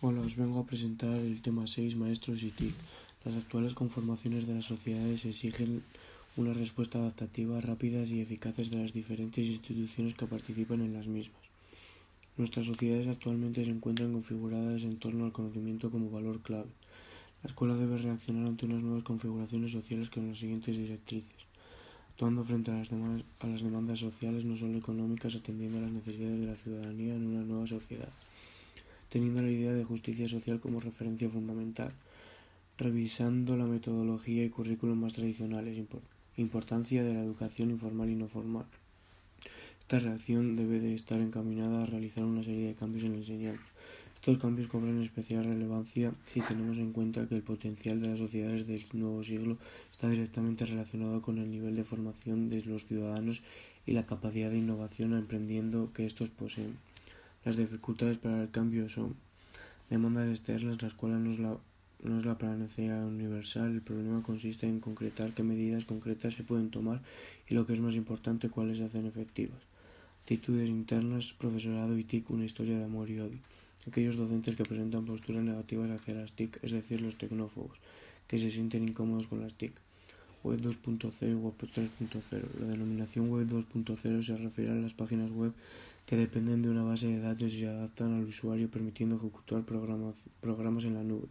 Hola, os vengo a presentar el tema 6, maestros y TIC. Las actuales conformaciones de las sociedades exigen una respuesta adaptativa, rápidas y eficaces de las diferentes instituciones que participan en las mismas. Nuestras sociedades actualmente se encuentran configuradas en torno al conocimiento como valor clave. La escuela debe reaccionar ante unas nuevas configuraciones sociales con las siguientes directrices, actuando frente a las, a las demandas sociales no solo económicas, atendiendo a las necesidades de la ciudadanía en una nueva sociedad teniendo la idea de justicia social como referencia fundamental, revisando la metodología y currículum más tradicionales, importancia de la educación informal y no formal. Esta reacción debe de estar encaminada a realizar una serie de cambios en la enseñanza. Estos cambios cobran especial relevancia si tenemos en cuenta que el potencial de las sociedades del nuevo siglo está directamente relacionado con el nivel de formación de los ciudadanos y la capacidad de innovación emprendiendo que estos poseen. Las dificultades para el cambio son demandas externas, la escuela no es la, no universal, el problema consiste en concretar qué medidas concretas se pueden tomar y lo que es más importante, cuáles se hacen efectivas. Actitudes internas, profesorado y TIC, una historia de amor y odio. Aquellos docentes que presentan posturas negativas hacia las TIC, es decir, los tecnófobos, que se sienten incómodos con las TIC. Web 2.0 y Web 3.0. La denominación Web 2.0 se refiere a las páginas web que dependen de una base de datos y se adaptan al usuario permitiendo ejecutar programas en la nube.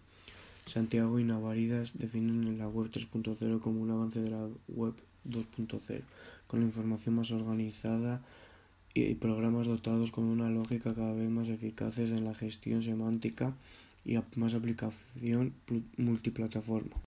Santiago y Navaridas definen la Web 3.0 como un avance de la Web 2.0, con la información más organizada y programas dotados con una lógica cada vez más eficaces en la gestión semántica y más aplicación multiplataforma.